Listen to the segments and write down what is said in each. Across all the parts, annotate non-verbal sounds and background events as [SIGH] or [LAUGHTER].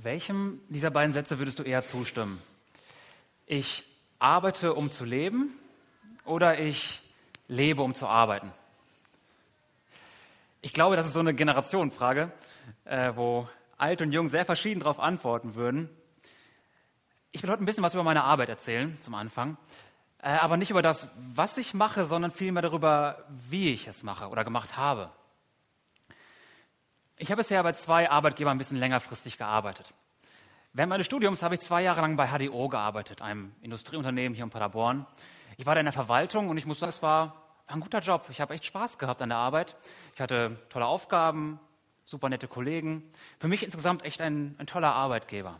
Welchem dieser beiden Sätze würdest du eher zustimmen? Ich arbeite, um zu leben oder ich lebe, um zu arbeiten? Ich glaube, das ist so eine Generationenfrage, äh, wo alt und jung sehr verschieden darauf antworten würden. Ich will heute ein bisschen was über meine Arbeit erzählen, zum Anfang. Äh, aber nicht über das, was ich mache, sondern vielmehr darüber, wie ich es mache oder gemacht habe. Ich habe bisher bei zwei Arbeitgebern ein bisschen längerfristig gearbeitet. Während meines Studiums habe ich zwei Jahre lang bei HDO gearbeitet, einem Industrieunternehmen hier in Paderborn. Ich war da in der Verwaltung und ich muss sagen, es war, ein guter Job. Ich habe echt Spaß gehabt an der Arbeit. Ich hatte tolle Aufgaben, super nette Kollegen. Für mich insgesamt echt ein, ein toller Arbeitgeber.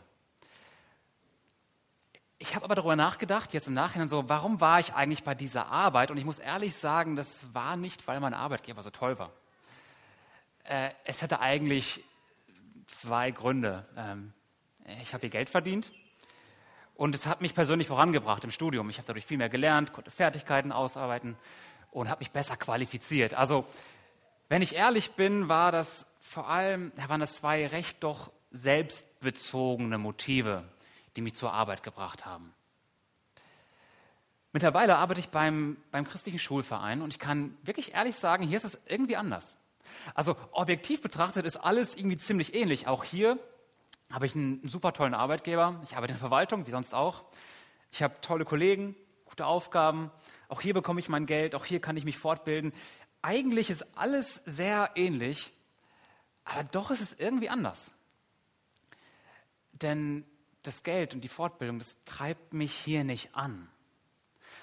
Ich habe aber darüber nachgedacht, jetzt im Nachhinein so, warum war ich eigentlich bei dieser Arbeit? Und ich muss ehrlich sagen, das war nicht, weil mein Arbeitgeber so toll war äh, es hatte eigentlich zwei Gründe. Ähm, ich habe hier Geld verdient und es hat mich persönlich vorangebracht im Studium. Ich habe dadurch viel mehr gelernt, konnte Fertigkeiten ausarbeiten und habe mich besser qualifiziert. Also, wenn ich ehrlich bin, war das vor allem, waren das zwei recht doch selbstbezogene Motive, die mich zur Arbeit gebracht haben. Mittlerweile arbeite ich beim, beim christlichen Schulverein und ich kann wirklich ehrlich sagen, hier ist es irgendwie anders. Also objektiv betrachtet ist alles irgendwie ziemlich ähnlich. Auch hier habe ich einen super tollen Arbeitgeber. Ich arbeite in der Verwaltung, wie sonst auch. Ich habe tolle Kollegen, gute Aufgaben. Auch hier bekomme ich mein Geld. Auch hier kann ich mich fortbilden. Eigentlich ist alles sehr ähnlich, aber doch ist es irgendwie anders. Denn das Geld und die Fortbildung, das treibt mich hier nicht an.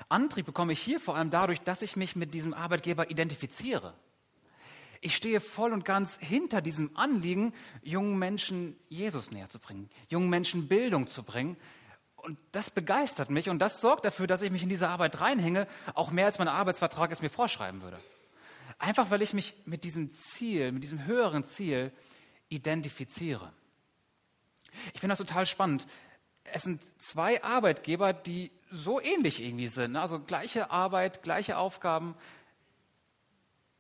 Antrieb bekomme ich hier vor allem dadurch, dass ich mich mit diesem Arbeitgeber identifiziere. Ich stehe voll und ganz hinter diesem Anliegen, jungen Menschen Jesus näher zu bringen, jungen Menschen Bildung zu bringen. Und das begeistert mich und das sorgt dafür, dass ich mich in diese Arbeit reinhänge, auch mehr als mein Arbeitsvertrag es mir vorschreiben würde. Einfach weil ich mich mit diesem Ziel, mit diesem höheren Ziel identifiziere. Ich finde das total spannend. Es sind zwei Arbeitgeber, die so ähnlich irgendwie sind. Also gleiche Arbeit, gleiche Aufgaben,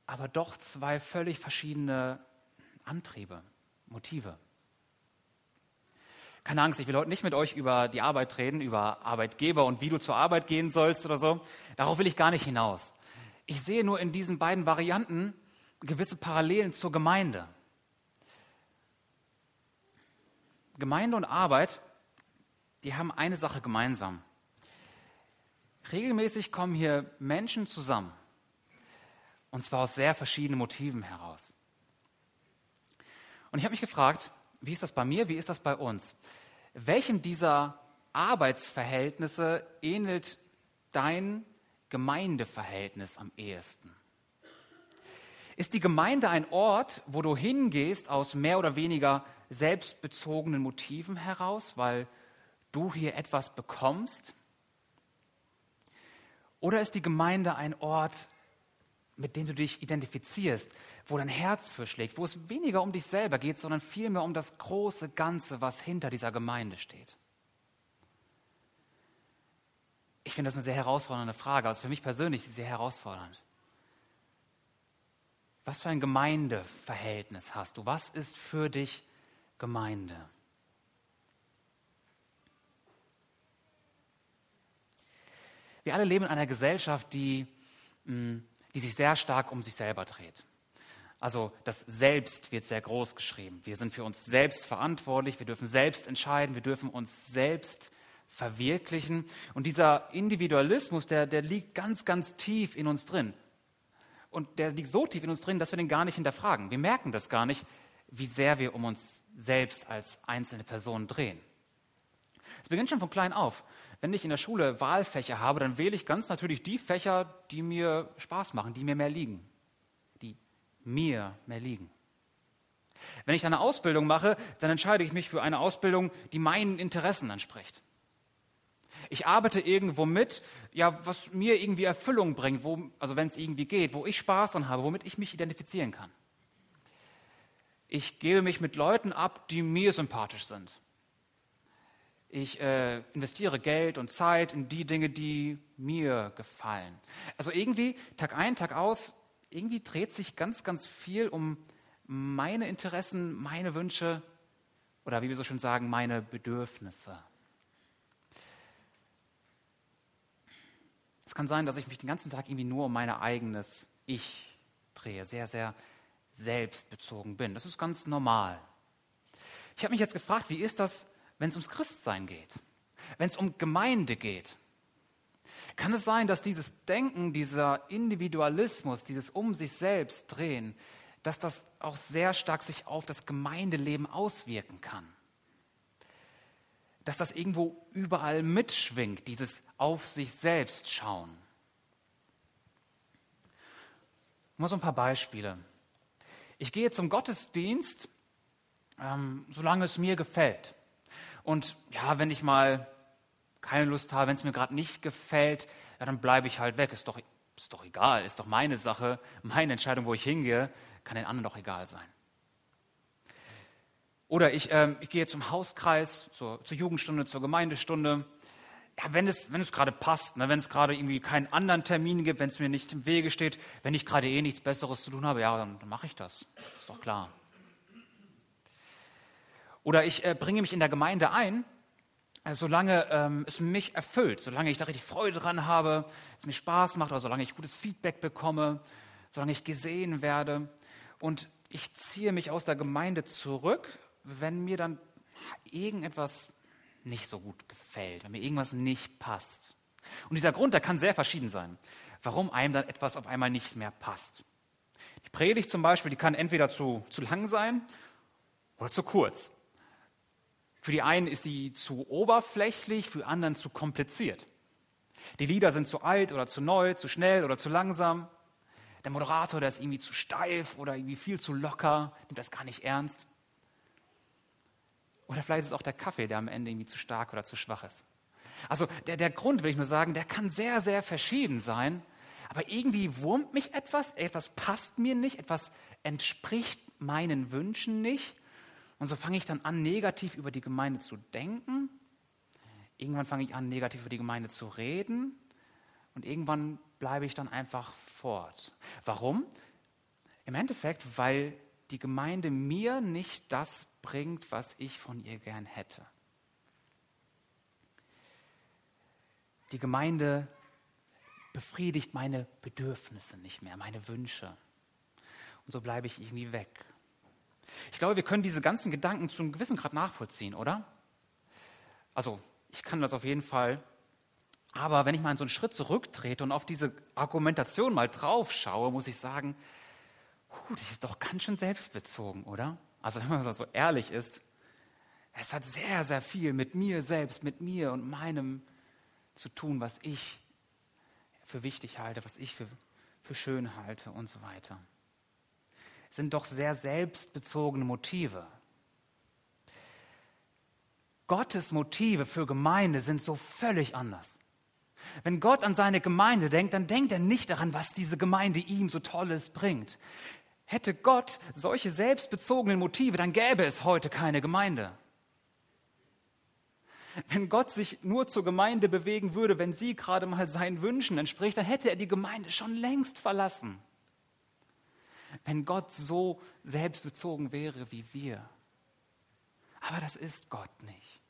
aber doch zwei völlig verschiedene Antriebe, Motive. Keine Angst, ich will heute nicht mit euch über die Arbeit reden, über Arbeitgeber und wie du zur Arbeit gehen sollst oder so. Darauf will ich gar nicht hinaus. Ich sehe nur in diesen beiden Varianten gewisse Parallelen zur Gemeinde. Gemeinde und Arbeit, die haben eine Sache gemeinsam. Regelmäßig kommen hier Menschen zusammen und zwar aus sehr verschiedenen Motiven heraus. Und ich habe mich gefragt, wie ist das bei mir, wie ist das bei uns? Welchem dieser Arbeitsverhältnisse ähnelt dein Gemeindeverhältnis am ehesten? Ist die Gemeinde ein Ort, wo du hingehst aus mehr oder weniger selbstbezogenen Motiven heraus, weil du hier etwas bekommst? Oder ist die Gemeinde ein Ort, mit dem du dich identifizierst, wo dein Herz für schlägt, wo es weniger um dich selber geht, sondern vielmehr um das große Ganze, was hinter dieser Gemeinde steht. Ich finde das eine sehr herausfordernde Frage, also für mich persönlich sehr herausfordernd. Was für ein Gemeindeverhältnis hast du? Was ist für dich Gemeinde? Wir alle leben in einer Gesellschaft, die mh, hm, die sich sehr stark um sich selber dreht. Also das Selbst wird sehr groß geschrieben. Wir sind für uns selbst verantwortlich, wir dürfen selbst entscheiden, wir dürfen uns selbst verwirklichen. Und dieser Individualismus, der, der liegt ganz, ganz tief in uns drin. Und der liegt so tief in uns drin, dass wir den gar nicht hinterfragen. Wir merken das gar nicht, wie sehr wir um uns selbst als einzelne Person drehen. Es beginnt schon von klein auf. Wenn ich in der Schule Wahlfächer habe, dann wähle ich ganz natürlich die Fächer, die mir Spaß machen, die mir mehr liegen, die mir mehr liegen. Wenn ich eine Ausbildung mache, dann entscheide ich mich für eine Ausbildung, die meinen Interessen entspricht. Ich arbeite irgendwo mit, ja, was mir irgendwie Erfüllung bringt, wo, also wenn es irgendwie geht, wo ich Spaß dran habe, womit ich mich identifizieren kann. Ich gebe mich mit Leuten ab, die mir sympathisch sind. Ich äh, investiere Geld und Zeit in die Dinge, die mir gefallen. Also irgendwie, Tag ein, Tag aus, irgendwie dreht sich ganz, ganz viel um meine Interessen, meine Wünsche oder wie wir so schön sagen, meine Bedürfnisse. Es kann sein, dass ich mich den ganzen Tag irgendwie nur um mein eigenes Ich drehe, sehr, sehr selbstbezogen bin. Das ist ganz normal. Ich habe mich jetzt gefragt, wie ist das, wenn es ums Christsein geht? Wenn es um Gemeinde geht? Kann es sein, dass dieses Denken, dieser Individualismus, dieses um sich selbst drehen, dass das auch sehr stark sich auf das Gemeindeleben auswirken kann? Dass das irgendwo überall mitschwingt, dieses auf sich selbst schauen? Mal so ein paar Beispiele. Ich gehe zum Gottesdienst, ähm, solange es mir gefällt. Und ja, wenn ich mal keine Lust habe, wenn es mir gerade nicht gefällt, ja, dann bleibe ich halt weg. Ist doch, ist doch egal, ist doch meine Sache, meine Entscheidung, wo ich hingehe, kann den anderen doch egal sein. Oder ich, ähm, ich gehe zum Hauskreis, zur, zur, Jugendstunde, zur Gemeindestunde. Ja, wenn es, wenn es gerade passt, ne, wenn es gerade irgendwie keinen anderen Termin gibt, wenn es mir nicht im Wege steht, wenn ich gerade eh nichts Besseres zu tun habe, ja, dann, dann mache ich das. Ist doch klar. Oder ich äh, bringe mich in der Gemeinde ein also solange ähm, es mich erfüllt, solange ich da richtig Freude dran habe, es mir Spaß macht, oder solange ich gutes Feedback bekomme, solange ich gesehen werde. Und ich ziehe mich aus der Gemeinde zurück, wenn mir dann irgendetwas nicht so gut gefällt, wenn mir irgendwas nicht passt. Und dieser Grund, der kann sehr verschieden sein, warum einem dann etwas auf einmal nicht mehr passt. Die Predigt zum Beispiel, die kann entweder zu, zu lang sein oder zu kurz. Für die einen ist sie zu oberflächlich, für anderen zu kompliziert. Die Lieder sind zu alt oder zu neu, zu schnell oder zu langsam. Der Moderator, der ist irgendwie zu steif oder irgendwie viel zu locker, nimmt das gar nicht ernst. Oder vielleicht ist auch der Kaffee, der am Ende irgendwie zu stark oder zu schwach ist. Also der, der Grund, will ich nur sagen, der kann sehr, sehr verschieden sein. Aber irgendwie wurmt mich etwas, etwas passt mir nicht, etwas entspricht meinen Wünschen nicht. Und so fange ich dann an, negativ über die Gemeinde zu denken. Irgendwann fange ich an, negativ über die Gemeinde zu reden. Und irgendwann bleibe ich dann einfach fort. Warum? Im Endeffekt, weil die Gemeinde mir nicht das bringt, was ich von ihr gern hätte. Die Gemeinde befriedigt meine Bedürfnisse nicht mehr, meine Wünsche. Und so bleibe ich irgendwie weg. Ich glaube, wir können diese ganzen Gedanken zu einem gewissen Grad nachvollziehen, oder? Also, ich kann das auf jeden Fall. Aber wenn ich mal so einen Schritt zurücktrete und auf diese Argumentation mal drauf schaue, muss ich sagen, huh, das ist doch ganz schön selbstbezogen, oder? Also, wenn man so ehrlich ist, es hat sehr, sehr viel mit mir selbst, mit mir und meinem zu tun, was ich für wichtig halte, was ich für, für schön halte und so weiter sind doch sehr selbstbezogene Motive. Gottes Motive für Gemeinde sind so völlig anders. Wenn Gott an seine Gemeinde denkt, dann denkt er nicht daran, was diese Gemeinde ihm so Tolles bringt. Hätte Gott solche selbstbezogenen Motive, dann gäbe es heute keine Gemeinde. Wenn Gott sich nur zur Gemeinde bewegen würde, wenn sie gerade mal seinen Wünschen entspricht, dann hätte er die Gemeinde schon längst verlassen wenn Gott so selbstbezogen wäre wie wir. Aber das ist Gott nicht.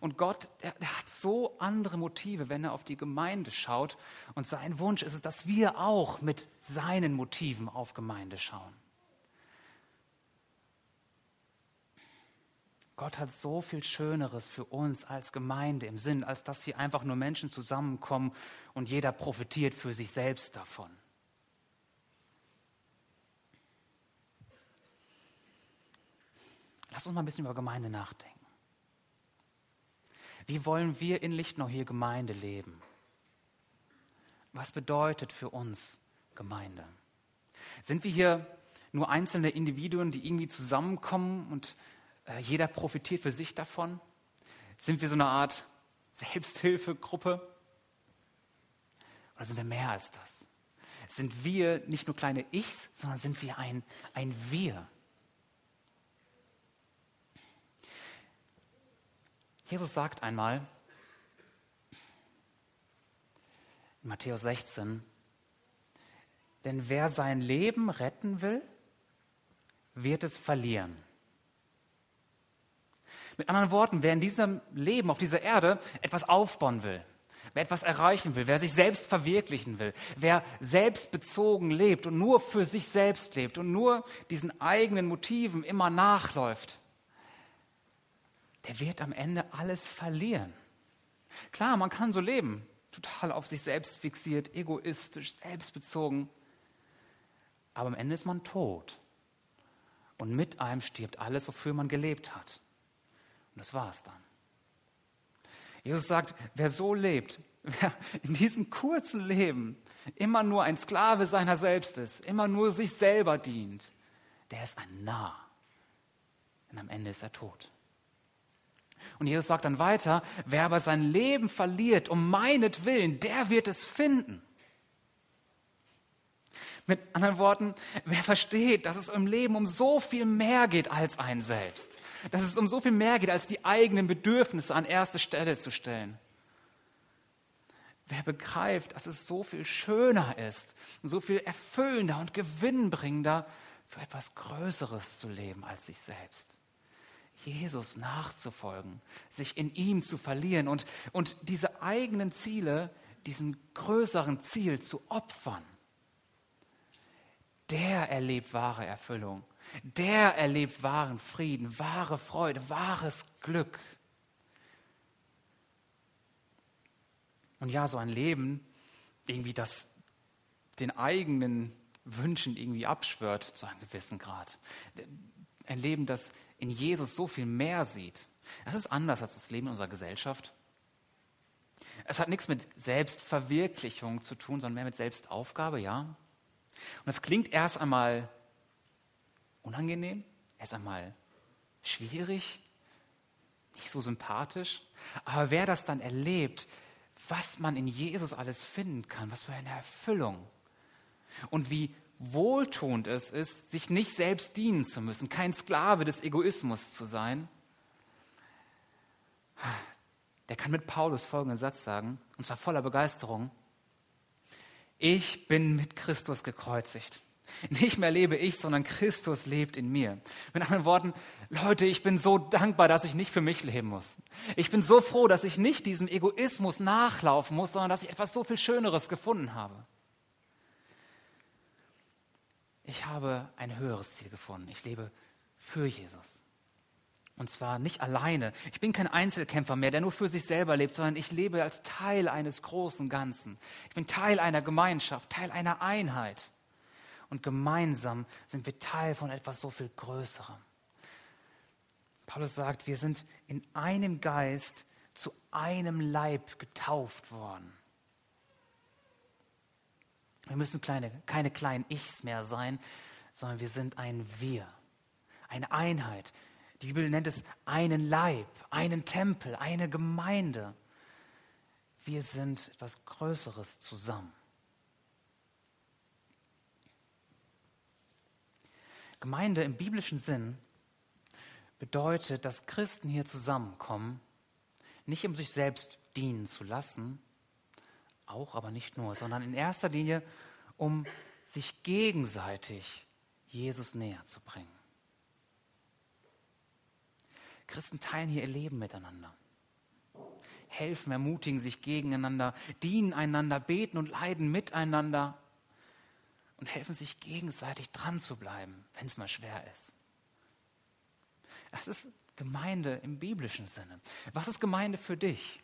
Und Gott, der, der, hat so andere Motive, wenn er auf die Gemeinde schaut. Und sein Wunsch ist es, dass wir auch mit seinen Motiven auf Gemeinde schauen. Gott hat so viel Schöneres für uns als Gemeinde im Sinn, als dass hier einfach nur Menschen zusammenkommen und jeder profitiert für sich selbst davon. Lass uns mal ein bisschen über Gemeinde nachdenken. Wie wollen wir in Lichtnau hier Gemeinde leben? Was bedeutet für uns Gemeinde? Sind wir hier nur einzelne Individuen, die irgendwie zusammenkommen und äh, jeder profitiert für sich davon? Sind wir so eine Art Selbsthilfegruppe? Oder sind wir mehr als das? Sind wir nicht nur kleine Ichs, sondern sind wir ein, ein Wir? Jesus sagt einmal in Matthäus 16, denn wer sein Leben retten will, wird es verlieren. Mit anderen Worten, wer in diesem Leben auf dieser Erde etwas aufbauen will, wer etwas erreichen will, wer sich selbst verwirklichen will, wer selbstbezogen lebt und nur für sich selbst lebt und nur diesen eigenen Motiven immer nachläuft, der wird am Ende alles verlieren. Klar, man kann so leben, total auf sich selbst fixiert, egoistisch, selbstbezogen, aber am Ende ist man tot. Und mit einem stirbt alles, wofür man gelebt hat. Und das war es dann. Jesus sagt, wer so lebt, [LAUGHS] wer in diesem kurzen Leben immer nur ein Sklave seiner selbst ist, immer nur sich selber dient, der ist ein Narr. Und am Ende ist er tot. Und Jesus sagt dann weiter, wer aber sein Leben verliert um meinetwillen, der wird es finden. Mit anderen Worten, wer versteht, dass es im Leben um so viel mehr geht als ein selbst, dass es um so viel mehr geht, als die eigenen Bedürfnisse an erste Stelle zu stellen. Wer begreift, dass es so viel schöner ist, so viel erfüllender und gewinnbringender, für etwas Größeres zu leben als sich selbst. Jesus nachzufolgen, sich in ihm zu verlieren und, und diese eigenen Ziele, diesem größeren Ziel zu opfern der erlebt wahre Erfüllung. Der erlebt wahren Frieden, wahre Freude, wahres Glück. Und ja, so ein Leben, irgendwie das den eigenen Wünschen irgendwie abschwört zu einem gewissen Grad. Ein Leben, das in Jesus so viel mehr sieht. Das ist anders als das Leben in unserer Gesellschaft. Es hat nichts mit Selbstverwirklichung zu tun, sondern mehr mit Selbstaufgabe, ja. Und das klingt erst einmal unangenehm, erst einmal schwierig, nicht so sympathisch. Aber wer das dann erlebt, was man in Jesus alles finden kann, was für eine Erfüllung und wie wohltuend es ist, sich nicht selbst dienen zu müssen, kein Sklave des Egoismus zu sein, der kann mit Paulus folgenden Satz sagen, und zwar voller Begeisterung ich bin mit Christus gekreuzigt. Nicht mehr lebe ich, sondern Christus lebt in mir. Mit anderen Worten, Leute, ich bin so dankbar, dass ich nicht für mich leben muss. Ich bin so froh, dass ich nicht diesem Egoismus nachlaufen muss, sondern dass ich etwas so viel Schöneres gefunden habe. Ich habe ein höheres Ziel gefunden. Ich lebe für Jesus. Und zwar nicht alleine. Ich bin kein Einzelkämpfer mehr, der nur für sich selber lebt, sondern ich lebe als Teil eines großen Ganzen. Ich bin Teil einer Gemeinschaft, Teil einer Einheit. Und gemeinsam sind wir Teil von etwas so viel Größerem. Paulus sagt, wir sind in einem Geist zu einem Leib getauft worden. Wir müssen kleine, keine kleinen Ichs mehr sein, sondern wir sind ein Wir, eine Einheit. Die Bibel nennt es einen Leib, einen Tempel, eine Gemeinde. Wir sind etwas Größeres zusammen. Gemeinde im biblischen Sinn bedeutet, dass Christen hier zusammenkommen, nicht um sich selbst dienen zu lassen, auch aber nicht nur, sondern in erster Linie, um sich gegenseitig Jesus näher zu bringen. Christen teilen hier ihr Leben miteinander. Helfen, ermutigen sich gegeneinander, dienen einander, beten und leiden miteinander und helfen sich gegenseitig dran zu bleiben, wenn es mal schwer ist. Das ist Gemeinde im biblischen Sinne. Was ist Gemeinde für dich?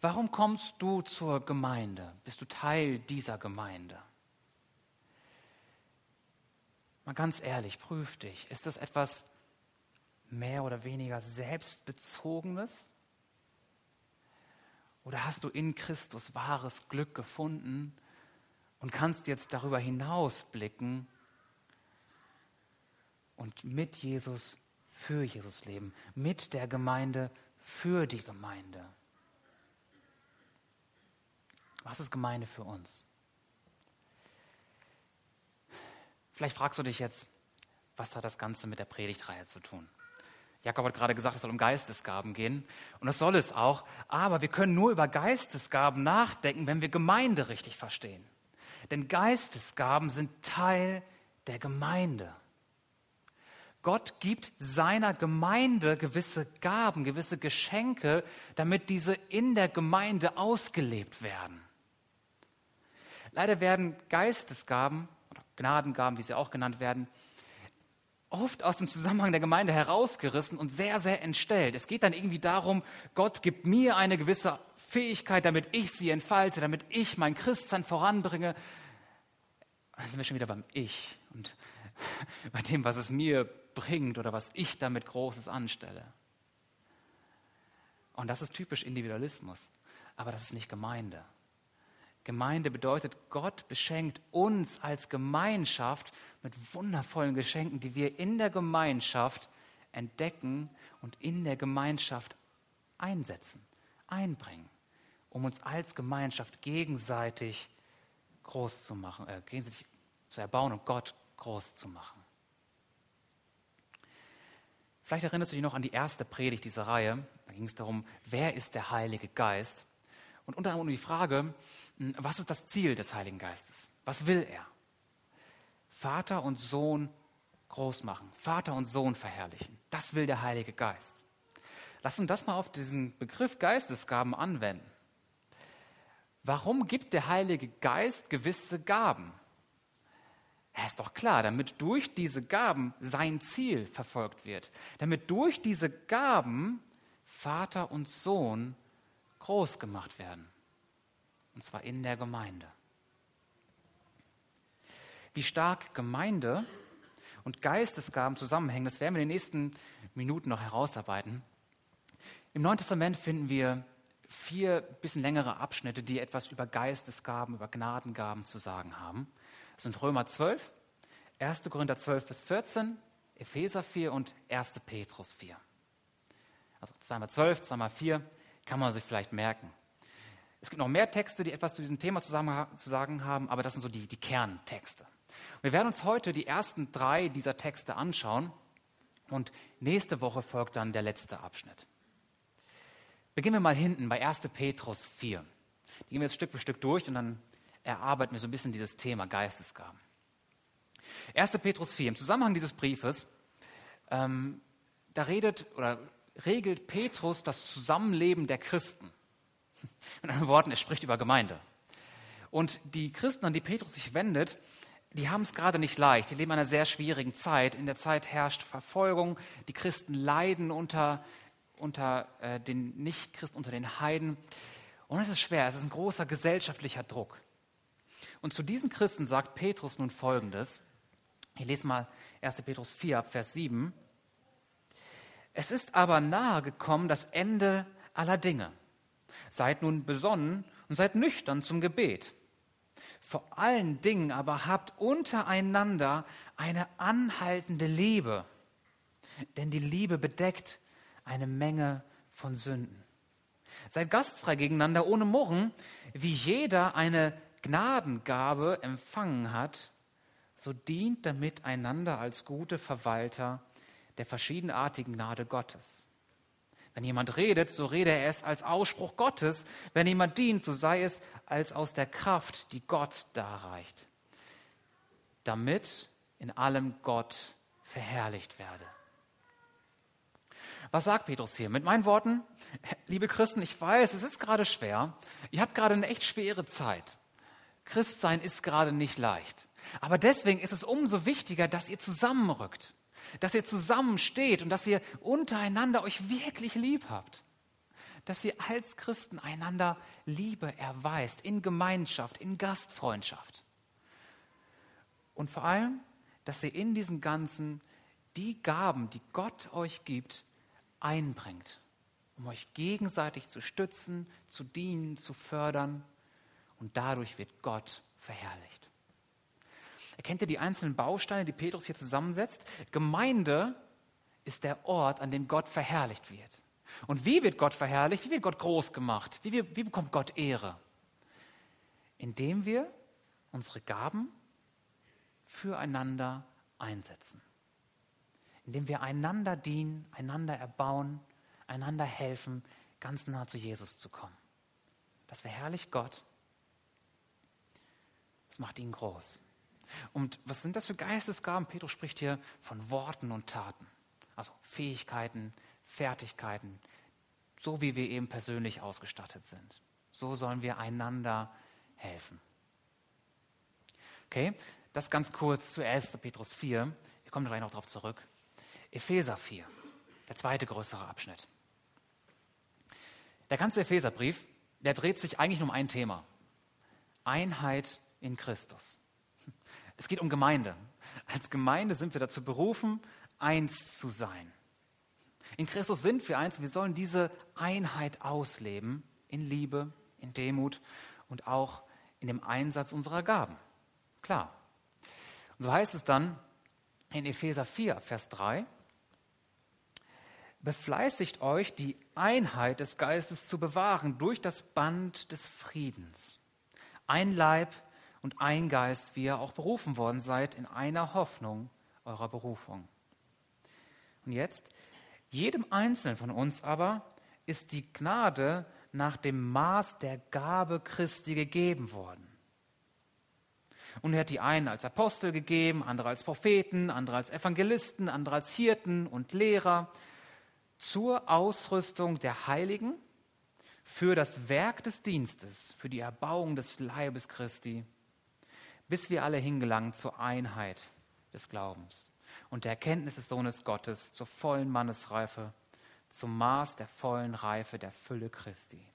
Warum kommst du zur Gemeinde? Bist du Teil dieser Gemeinde? Mal ganz ehrlich, prüf dich. Ist das etwas, mehr oder weniger selbstbezogenes? Oder hast du in Christus wahres Glück gefunden und kannst jetzt darüber hinaus blicken und mit Jesus für Jesus leben, mit der Gemeinde für die Gemeinde? Was ist Gemeinde für uns? Vielleicht fragst du dich jetzt, was hat das Ganze mit der Predigtreihe zu tun? Jakob hat gerade gesagt, es soll um Geistesgaben gehen. Und das soll es auch. Aber wir können nur über Geistesgaben nachdenken, wenn wir Gemeinde richtig verstehen. Denn Geistesgaben sind Teil der Gemeinde. Gott gibt seiner Gemeinde gewisse Gaben, gewisse Geschenke, damit diese in der Gemeinde ausgelebt werden. Leider werden Geistesgaben oder Gnadengaben, wie sie auch genannt werden, oft aus dem Zusammenhang der Gemeinde herausgerissen und sehr, sehr entstellt. Es geht dann irgendwie darum, Gott gibt mir eine gewisse Fähigkeit, damit ich sie entfalte, damit ich mein Christsein voranbringe. Da sind wir schon wieder beim Ich und [LAUGHS] bei dem, was es mir bringt oder was ich damit Großes anstelle. Und das ist typisch Individualismus, aber das ist nicht Gemeinde. Gemeinde bedeutet, Gott beschenkt uns als Gemeinschaft mit wundervollen Geschenken, die wir in der Gemeinschaft entdecken und in der Gemeinschaft einsetzen, einbringen, um uns als Gemeinschaft gegenseitig groß zu machen, äh, gegenseitig zu erbauen und Gott groß zu machen. Vielleicht erinnerst du dich noch an die erste Predigt dieser Reihe. Da ging es darum, wer ist der Heilige Geist? Und unter anderem um die Frage, hm, was ist das Ziel des Heiligen Geistes? Was will er? Vater und Sohn groß machen, Vater und Sohn verherrlichen. Das will der Heilige Geist. Lass uns das mal auf diesen Begriff Geistesgaben anwenden. Warum gibt der Heilige Geist gewisse Gaben? Er ist doch klar, damit durch diese Gaben sein Ziel verfolgt wird, damit durch diese Gaben Vater und Sohn groß gemacht werden. Und zwar in der Gemeinde. Wie stark Gemeinde und Geistesgaben zusammenhängen, das werden wir in den nächsten Minuten noch herausarbeiten. Im Neuen Testament finden wir vier bisschen längere Abschnitte, die etwas über Geistesgaben, über Gnadengaben zu sagen haben. Das sind Römer 12, 1. Korinther 12 bis 14, Epheser 4 und 1. Petrus 4. Also zweimal 12, zweimal 4 kann man sich vielleicht merken. Es gibt noch mehr Texte, die etwas zu diesem Thema zu sagen haben, aber das sind so die, die Kerntexte. Wir werden uns heute die ersten drei dieser Texte anschauen und nächste Woche folgt dann der letzte Abschnitt. Beginnen wir mal hinten bei 1. Petrus 4. Die gehen wir jetzt Stück für Stück durch und dann erarbeiten wir so ein bisschen dieses Thema Geistesgaben. 1. Petrus 4, im Zusammenhang dieses Briefes, ähm, da redet oder regelt Petrus das Zusammenleben der Christen. [LAUGHS] In anderen Worten, er spricht über Gemeinde. Und die Christen, an die Petrus sich wendet, die haben es gerade nicht leicht. Die leben in einer sehr schwierigen Zeit. In der Zeit herrscht Verfolgung. Die Christen leiden unter, unter äh, den Nichtchristen, unter den Heiden. Und es ist schwer. Es ist ein großer gesellschaftlicher Druck. Und zu diesen Christen sagt Petrus nun Folgendes. Ich lese mal 1. Petrus 4, Vers 7. Es ist aber nahe gekommen das Ende aller Dinge. Seid nun besonnen und seid nüchtern zum Gebet. Vor allen Dingen aber habt untereinander eine anhaltende Liebe, denn die Liebe bedeckt eine Menge von Sünden. Seid gastfrei gegeneinander ohne Murren, wie jeder eine Gnadengabe empfangen hat, so dient damit einander als gute Verwalter der verschiedenartigen Gnade Gottes. Wenn jemand redet, so rede er es als Ausspruch Gottes. Wenn jemand dient, so sei es als aus der Kraft, die Gott darreicht, damit in allem Gott verherrlicht werde. Was sagt Petrus hier? Mit meinen Worten, [LAUGHS] liebe Christen, ich weiß, es ist gerade schwer. Ihr habt gerade eine echt schwere Zeit. Christsein ist gerade nicht leicht. Aber deswegen ist es umso wichtiger, dass ihr zusammenrückt dass ihr zusammensteht und dass ihr untereinander euch wirklich lieb habt. Dass ihr als Christen einander Liebe erweist, in Gemeinschaft, in Gastfreundschaft. Und vor allem, dass ihr in diesem Ganzen die Gaben, die Gott euch gibt, einbringt, um euch gegenseitig zu stützen, zu dienen, zu fördern. Und dadurch wird Gott verherrlicht. Erkennt ihr die einzelnen Bausteine, die Petrus hier zusammensetzt? Gemeinde ist der Ort, an dem Gott verherrlicht wird. Und wie wird Gott verherrlicht? Wie wird Gott groß gemacht? Wie, wie, wie bekommt Gott Ehre? Indem wir unsere Gaben füreinander einsetzen. Indem wir einander dienen, einander erbauen, einander helfen, ganz nah zu Jesus zu kommen. Das verherrlicht Gott. Das macht ihn groß. Und was sind das für Geistesgaben? Petrus spricht hier von Worten und Taten. Also Fähigkeiten, Fertigkeiten, so wie wir eben persönlich ausgestattet sind. So sollen wir einander helfen. Okay, das ganz kurz zu 1. Petrus 4. Wir kommen gleich noch darauf zurück. Epheser 4, der zweite größere Abschnitt. Der ganze Epheserbrief, der dreht sich eigentlich um ein Thema. Einheit in Christus. Es geht um Gemeinde. Als Gemeinde sind wir dazu berufen, eins zu sein. In Christus sind wir eins. Wir sollen diese Einheit ausleben in Liebe, in Demut und auch in dem Einsatz unserer Gaben. Klar. Und so heißt es dann in Epheser 4, Vers 3, befleißigt euch, die Einheit des Geistes zu bewahren durch das Band des Friedens. Ein Leib und ein Geist, wie ihr auch berufen worden seid, in einer Hoffnung eurer Berufung. Und jetzt, jedem Einzelnen von uns aber ist die Gnade nach dem Maß der Gabe Christi gegeben worden. Und er hat die einen als Apostel gegeben, andere als Propheten, andere als Evangelisten, andere als Hirten und Lehrer zur Ausrüstung der Heiligen, für das Werk des Dienstes, für die Erbauung des Leibes Christi, bis wir alle hingelangen zur Einheit des Glaubens und der Erkenntnis des Sohnes Gottes, zur vollen Mannesreife, zum Maß der vollen Reife der Fülle Christi.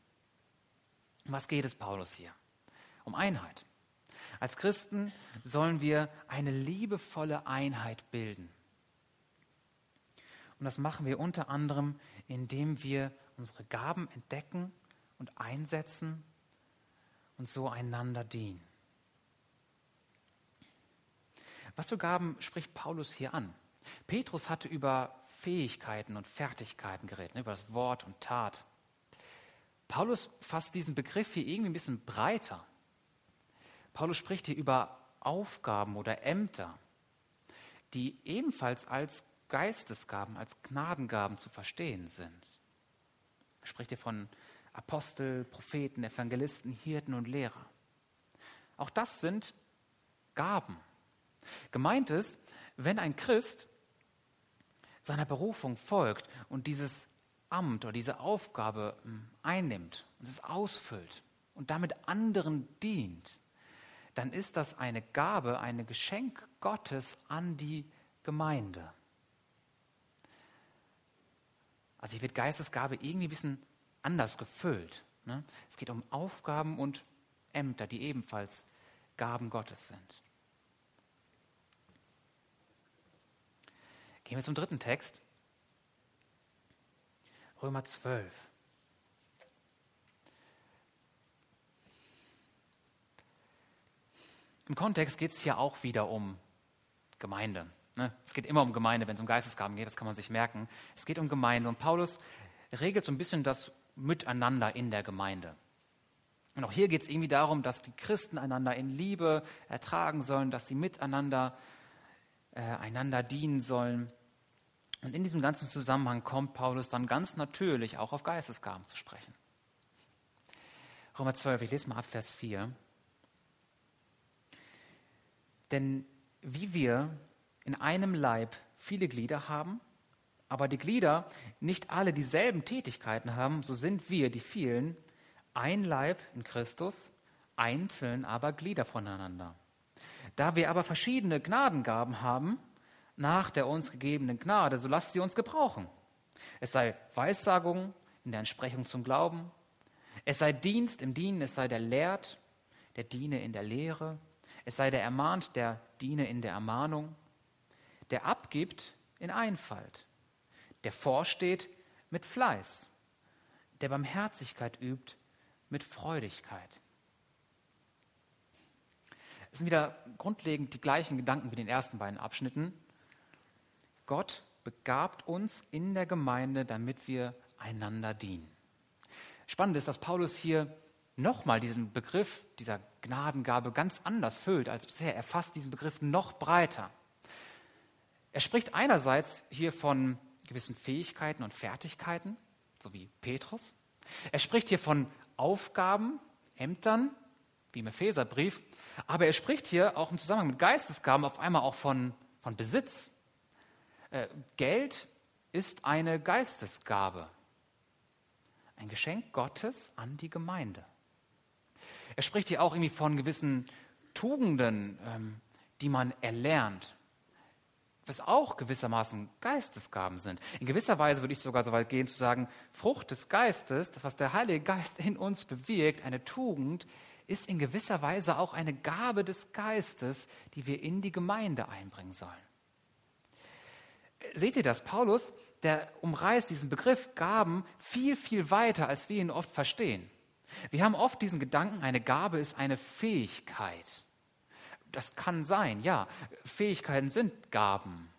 Um was geht es Paulus hier? Um Einheit. Als Christen sollen wir eine liebevolle Einheit bilden. Und das machen wir unter anderem, indem wir unsere Gaben entdecken und einsetzen und so einander dienen. Was für Gaben spricht Paulus hier an? Petrus hatte über Fähigkeiten und Fertigkeiten geredet, ne, über das Wort und Tat. Paulus fasst diesen Begriff hier irgendwie ein bisschen breiter. Paulus spricht hier über Aufgaben oder Ämter, die ebenfalls als Geistesgaben, als Gnadengaben zu verstehen sind. Er spricht hier von Apostel, Propheten, Evangelisten, Hirten und Lehrer. Auch das sind Gaben. Gemeint ist, wenn ein Christ seiner Berufung folgt und dieses Amt oder diese Aufgabe hm, einnimmt und es ausfüllt und damit anderen dient, dann ist das eine Gabe, ein Geschenk Gottes an die Gemeinde. Also hier wird Geistesgabe irgendwie ein bisschen anders gefüllt. Ne? Es geht um Aufgaben und Ämter, die ebenfalls Gaben Gottes sind. Gehen wir zum dritten Text. Römer 12. Im Kontext geht es hier auch wieder um Gemeinde. Ne? Es geht immer um Gemeinde, wenn es um Geistesgaben geht, das kann man sich merken. Es geht um Gemeinde und Paulus regelt so ein bisschen das Miteinander in der Gemeinde. Und auch hier geht es irgendwie darum, dass die Christen einander in Liebe ertragen sollen, dass sie miteinander äh, einander dienen sollen. Und in diesem ganzen Zusammenhang kommt Paulus dann ganz natürlich auch auf Geistesgaben zu sprechen. Römer 12, ich lese mal ab Vers 4. Denn wie wir in einem Leib viele Glieder haben, aber die Glieder nicht alle dieselben Tätigkeiten haben, so sind wir, die vielen, ein Leib in Christus, einzeln aber Glieder voneinander. Da wir aber verschiedene Gnadengaben haben, nach der uns gegebenen Gnade, so lasst sie uns gebrauchen. Es sei Weissagung in der Entsprechung zum Glauben, es sei Dienst im Dienen, es sei der lehrt, der diene in der Lehre, es sei der ermahnt, der diene in der Ermahnung, der abgibt in Einfalt, der vorsteht mit Fleiß, der Barmherzigkeit übt mit Freudigkeit. Es sind wieder grundlegend die gleichen Gedanken wie in den ersten beiden Abschnitten. Gott begabt uns in der Gemeinde, damit wir einander dienen. Spannend ist, dass Paulus hier nochmal diesen Begriff dieser Gnadengabe ganz anders füllt als bisher. Er fasst diesen Begriff noch breiter. Er spricht einerseits hier von gewissen Fähigkeiten und Fertigkeiten, so wie Petrus. Er spricht hier von Aufgaben, Ämtern, wie im Epheserbrief. Aber er spricht hier auch im Zusammenhang mit Geistesgaben auf einmal auch von, von Besitz. Äh, Geld ist eine Geistesgabe, ein Geschenk Gottes an die Gemeinde. Er spricht hier auch irgendwie von gewissen Tugenden, ähm, die man erlernt, was auch gewissermaßen Geistesgaben sind. In gewisser Weise würde ich sogar so weit gehen zu sagen, Frucht des Geistes, das, was der Heilige Geist in uns bewirkt, eine Tugend, ist in gewisser Weise auch eine Gabe des Geistes, die wir in die Gemeinde einbringen sollen. Seht ihr das? Paulus, der umreißt diesen Begriff Gaben viel, viel weiter, als wir ihn oft verstehen. Wir haben oft diesen Gedanken, eine Gabe ist eine Fähigkeit. Das kann sein, ja. Fähigkeiten sind Gaben.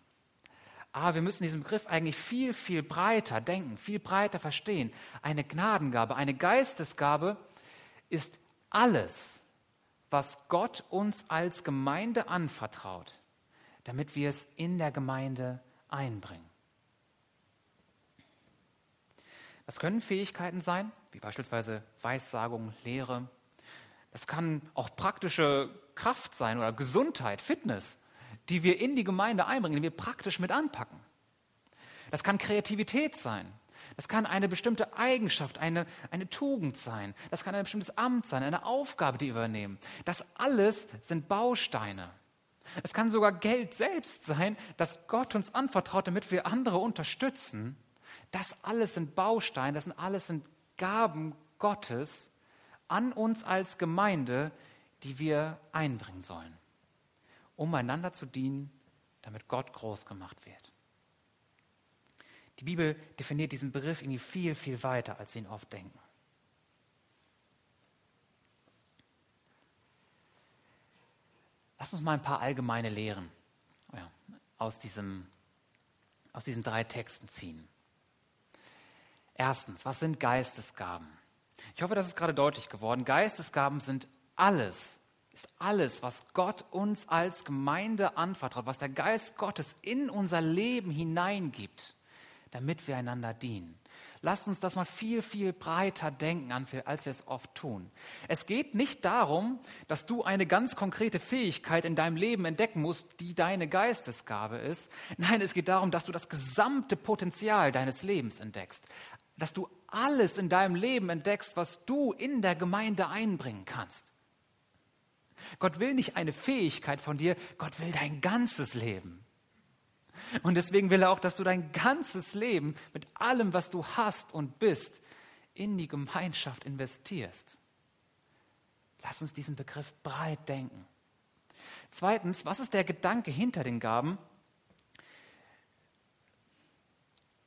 Aber wir müssen diesen Begriff eigentlich viel, viel breiter denken, viel breiter verstehen. Eine Gnadengabe, eine Geistesgabe ist alles, was Gott uns als Gemeinde anvertraut, damit wir es in der Gemeinde einbringen. Das können Fähigkeiten sein, wie beispielsweise Weissagung, Lehre. Das kann auch praktische Kraft sein oder Gesundheit, Fitness, die wir in die Gemeinde einbringen, die wir praktisch mit anpacken. Das kann Kreativität sein. Das kann eine bestimmte Eigenschaft, eine, eine Tugend sein. Das kann ein bestimmtes Amt sein, eine Aufgabe, die wir übernehmen. Das alles sind Bausteine. Es kann sogar Geld selbst sein, das Gott uns anvertraut, damit wir andere unterstützen. Das alles sind Bausteine, das sind alles sind Gaben Gottes an uns als Gemeinde, die wir einbringen sollen, um einander zu dienen, damit Gott groß gemacht wird. Die Bibel definiert diesen Begriff irgendwie viel, viel weiter, als wir ihn oft denken. Lass uns mal ein paar allgemeine Lehren ja, aus, diesem, aus diesen drei Texten ziehen. Erstens, was sind Geistesgaben? Ich hoffe, das ist gerade deutlich geworden. Geistesgaben sind alles, ist alles, was Gott uns als Gemeinde anvertraut, was der Geist Gottes in unser Leben hineingibt, damit wir einander dienen. Lasst uns das mal viel, viel breiter denken, als wir es oft tun. Es geht nicht darum, dass du eine ganz konkrete Fähigkeit in deinem Leben entdecken musst, die deine Geistesgabe ist. Nein, es geht darum, dass du das gesamte Potenzial deines Lebens entdeckst. Dass du alles in deinem Leben entdeckst, was du in der Gemeinde einbringen kannst. Gott will nicht eine Fähigkeit von dir, Gott will dein ganzes Leben. Und deswegen will er auch, dass du dein ganzes Leben mit allem, was du hast und bist, in die Gemeinschaft investierst. Lass uns diesen Begriff breit denken. Zweitens, was ist der Gedanke hinter den Gaben?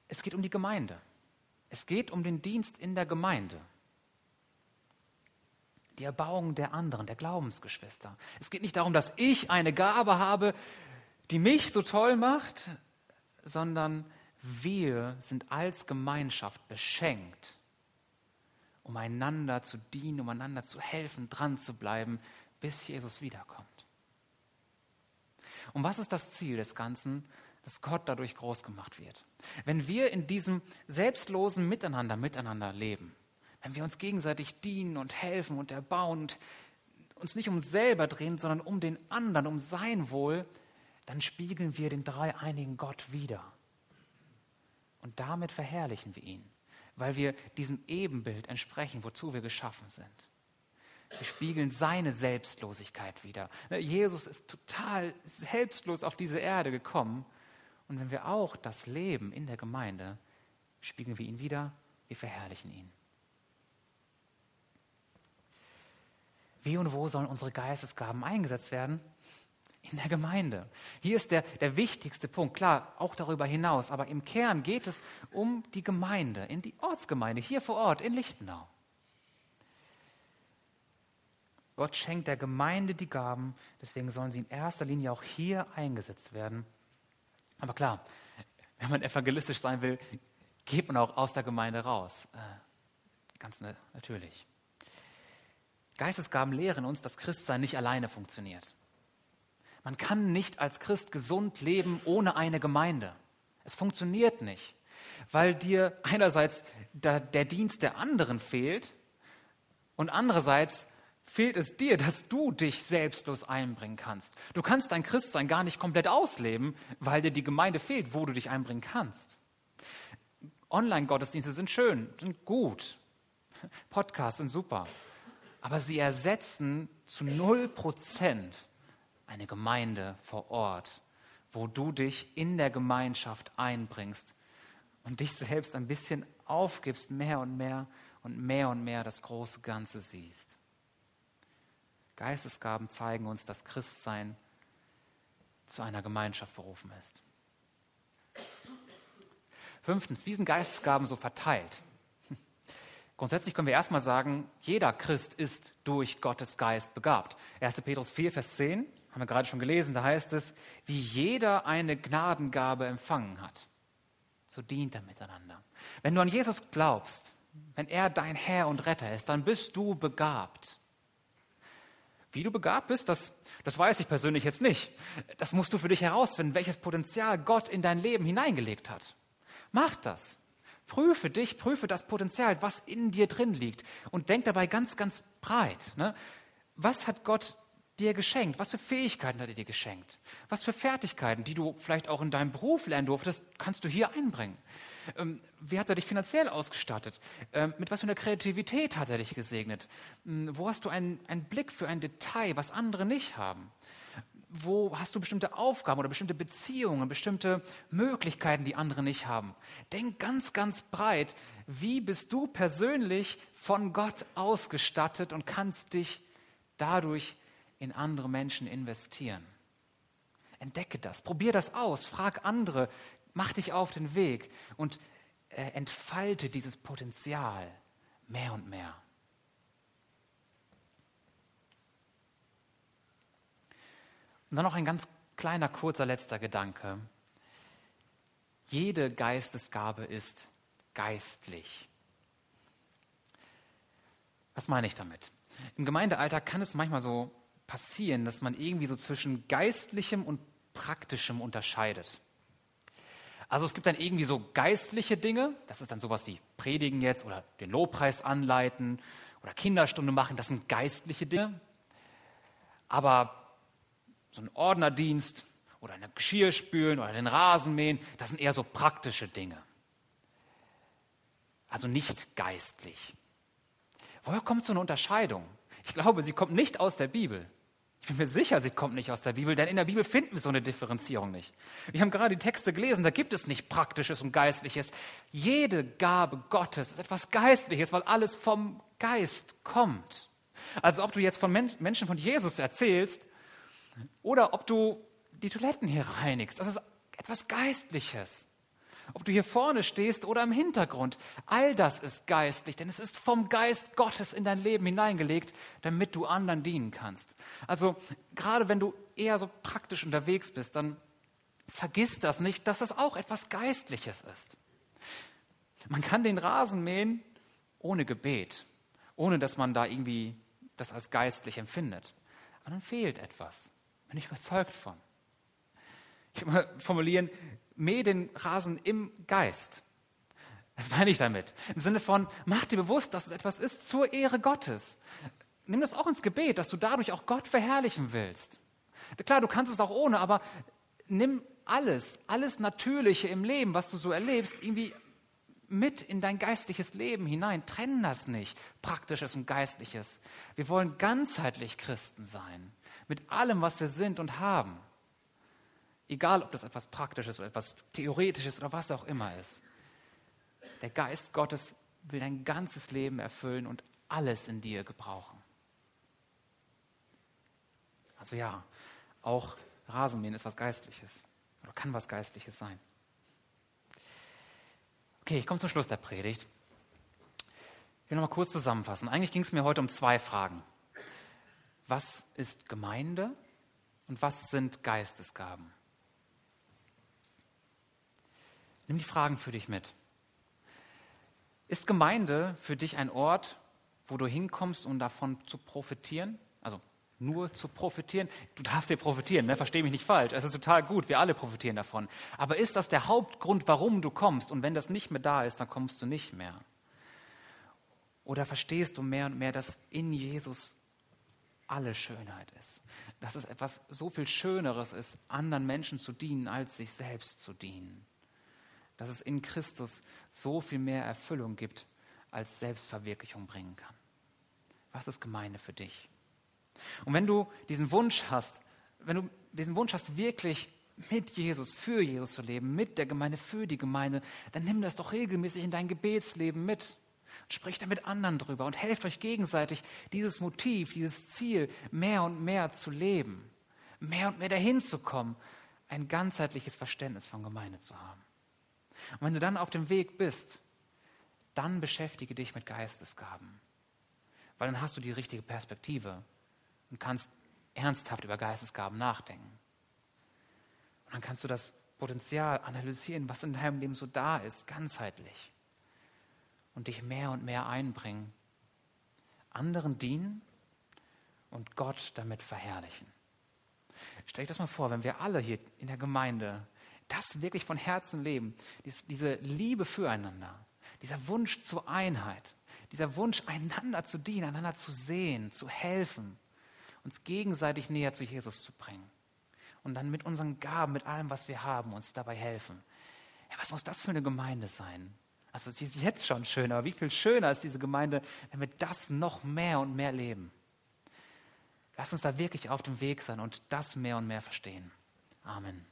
Es geht um die Gemeinde. Es geht um den Dienst in der Gemeinde die Erbauung der anderen, der Glaubensgeschwister. Es geht nicht darum, dass ich eine Gabe habe, die mich so toll macht, sondern wir sind als Gemeinschaft beschenkt, um einander zu dienen, um einander zu helfen, dran zu bleiben, bis Jesus wiederkommt. Und was ist das Ziel des Ganzen? Dass Gott dadurch groß gemacht wird. Wenn wir in diesem selbstlosen Miteinander miteinander leben, wenn wir uns gegenseitig dienen und helfen und erbauen und uns nicht um uns selber drehen, sondern um den anderen, um sein Wohl, dann spiegeln wir den dreieinigen Gott wieder. Und damit verherrlichen wir ihn, weil wir diesem Ebenbild entsprechen, wozu wir geschaffen sind. Wir spiegeln seine Selbstlosigkeit wieder. Jesus ist total selbstlos auf diese Erde gekommen. Und wenn wir auch das Leben in der Gemeinde, spiegeln wir ihn wieder, wir verherrlichen ihn. Wie und wo sollen unsere Geistesgaben eingesetzt werden? In der Gemeinde. Hier ist der, der wichtigste Punkt. Klar, auch darüber hinaus. Aber im Kern geht es um die Gemeinde, in die Ortsgemeinde, hier vor Ort, in Lichtenau. Gott schenkt der Gemeinde die Gaben, deswegen sollen sie in erster Linie auch hier eingesetzt werden. Aber klar, wenn man evangelistisch sein will, geht man auch aus der Gemeinde raus. Äh, ganz natürlich. Geistesgaben lehren uns, dass Christsein nicht alleine funktioniert. Man kann nicht als Christ gesund leben ohne eine Gemeinde. Es funktioniert nicht, weil dir einerseits der, Dienst der anderen fehlt und andererseits fehlt es dir, dass du dich selbstlos einbringen kannst. Du kannst dein Christsein gar nicht komplett ausleben, weil dir die Gemeinde fehlt, wo du dich einbringen kannst. Online-Gottesdienste sind schön, sind gut. Podcasts sind super. Aber sie ersetzen zu null Prozent eine Gemeinde vor Ort, wo du dich in der Gemeinschaft einbringst und dich selbst ein bisschen aufgibst, mehr und mehr und mehr und mehr das große Ganze siehst. Geistesgaben zeigen uns, dass Christsein zu einer Gemeinschaft berufen ist. Fünftens, wie sind Geistesgaben so verteilt? [LAUGHS] Grundsätzlich können wir erstmal sagen, jeder Christ ist durch Gottes Geist begabt. 1. Petrus 4, Vers 10, haben wir gerade schon gelesen, da heißt es, wie jeder eine Gnadengabe empfangen hat, so dient er miteinander. Wenn du an Jesus glaubst, wenn er dein Herr und Retter ist, dann bist du begabt. Wie du begabt bist, das, das weiß ich persönlich jetzt nicht. Das musst du für dich herausfinden, welches Potenzial Gott in dein Leben hineingelegt hat. Mach das. Prüfe dich, prüfe das Potenzial, was in dir drin liegt und denk dabei ganz, ganz breit. Ne? Was hat Gott dir geschenkt? Was für Fähigkeiten hat er dir geschenkt? Was für Fertigkeiten, die du vielleicht auch in deinem Beruf lernen durftest, kannst du hier einbringen? Ähm, wie hat er dich finanziell ausgestattet? Ähm, mit was für einer Kreativität hat er dich gesegnet? Ähm, wo hast du einen, einen Blick für ein Detail, was andere nicht haben? wo hast du bestimmte Aufgaben oder bestimmte Beziehungen, bestimmte Möglichkeiten, die andere nicht haben. Denk ganz, ganz breit, wie bist du persönlich von Gott ausgestattet und kannst dich dadurch in andere Menschen investieren. Entdecke das, probier das aus, frag andere, mach dich auf den Weg und äh, entfalte dieses Potenzial mehr und mehr. Und dann noch ein ganz kleiner, kurzer letzter Gedanke. Jede Geistesgabe ist geistlich. Was meine ich damit? Im Gemeindealltag kann es manchmal so passieren, dass man irgendwie so zwischen geistlichem und praktischem unterscheidet. Also es gibt dann irgendwie so geistliche Dinge, das ist dann sowas wie Predigen jetzt oder den Lobpreis anleiten oder Kinderstunde machen, das sind geistliche Dinge. Aber so ein Ordnerdienst oder eine Geschirr spülen oder den Rasen mähen, das sind eher so praktische Dinge. Also nicht geistlich. Woher kommt so eine Unterscheidung? Ich glaube, sie kommt nicht aus der Bibel. Ich bin mir sicher, sie kommt nicht aus der Bibel, denn in der Bibel finden wir so eine Differenzierung nicht. Wir haben gerade die Texte gelesen, da gibt es nicht Praktisches und Geistliches. Jede Gabe Gottes ist etwas Geistliches, weil alles vom Geist kommt. Also ob du jetzt von Menschen von Jesus erzählst oder ob du die Toiletten hier reinigst. Das ist etwas Geistliches. Ob du hier vorne stehst oder im Hintergrund. All das ist geistlich, denn es ist vom Geist Gottes in dein Leben hineingelegt, damit du anderen dienen kannst. Also gerade wenn du eher so praktisch unterwegs bist, dann vergiss das nicht, dass das auch etwas Geistliches ist. Man kann den Rasen mähen ohne Gebet, ohne dass man da irgendwie das als geistlich empfindet. Aber dann fehlt etwas. Bin ich überzeugt von. Ich will mal formulieren, mäh den Rasen im Geist. Was meine ich damit? Im Sinne von, mach dir bewusst, dass es etwas ist zur Ehre Gottes. Nimm das auch ins Gebet, dass du dadurch auch Gott verherrlichen willst. Klar, du kannst es auch ohne, aber nimm alles, alles Natürliche im Leben, was du so erlebst, irgendwie mit in dein geistliches Leben hinein. Trenn das nicht, praktisches und geistliches. Wir wollen ganzheitlich Christen sein mit allem, was wir sind und haben. Egal, ob das etwas Praktisches oder etwas Theoretisches oder was auch immer ist. Der Geist Gottes will dein ganzes Leben erfüllen und alles in dir gebrauchen. Also ja, auch Rasenmähen ist was Geistliches oder kann was Geistliches sein. Okay, ich komme zum Schluss der Predigt. Ich will noch mal kurz zusammenfassen. Eigentlich ging es mir heute um zwei Fragen was ist Gemeinde und was sind Geistesgaben? Nimm die Fragen für dich mit. Ist Gemeinde für dich ein Ort, wo du hinkommst, um davon zu profitieren? Also nur zu profitieren? Du darfst dir profitieren, ne? verstehe mich nicht falsch. Es ist total gut, wir alle profitieren davon. Aber ist das der Hauptgrund, warum du kommst? Und wenn das nicht mehr da ist, dann kommst du nicht mehr. Oder verstehst du mehr und mehr, dass in Jesus alle Schönheit ist. Dass es etwas so viel Schöneres ist, anderen Menschen zu dienen, als sich selbst zu dienen. Dass es in Christus so viel mehr Erfüllung gibt, als Selbstverwirklichung bringen kann. Was ist Gemeinde für dich? Und wenn du diesen Wunsch hast, wenn du diesen Wunsch hast, wirklich mit Jesus, für Jesus zu leben, mit der Gemeinde, für die Gemeinde, dann nimm das doch regelmäßig in dein Gebetsleben mit. Sprecht da mit anderen drüber und helft euch gegenseitig, dieses Motiv, dieses Ziel mehr und mehr zu leben, mehr und mehr dahin zu kommen, ein ganzheitliches Verständnis von Gemeinde zu haben. Und wenn du dann auf dem Weg bist, dann beschäftige dich mit Geistesgaben, weil dann hast du die richtige Perspektive und kannst ernsthaft über Geistesgaben nachdenken. Und dann kannst du das Potenzial analysieren, was in deinem Leben so da ist, ganzheitlich und dich mehr und mehr einbringen, anderen dienen und Gott damit verherrlichen. Stell dir das mal vor, wenn wir alle hier in der Gemeinde das wirklich von Herzen leben, diese Liebe füreinander, dieser Wunsch zur Einheit, dieser Wunsch, einander zu dienen, einander zu sehen, zu helfen, uns gegenseitig näher zu Jesus zu bringen und dann mit unseren Gaben, mit allem, was wir haben, uns dabei helfen. Ja, was muss das für eine Gemeinde sein? Also sie ist jetzt schon schön, aber wie viel schöner ist diese Gemeinde, wenn wir das noch mehr und mehr leben. Lass uns da wirklich auf dem Weg sein und das mehr und mehr verstehen. Amen.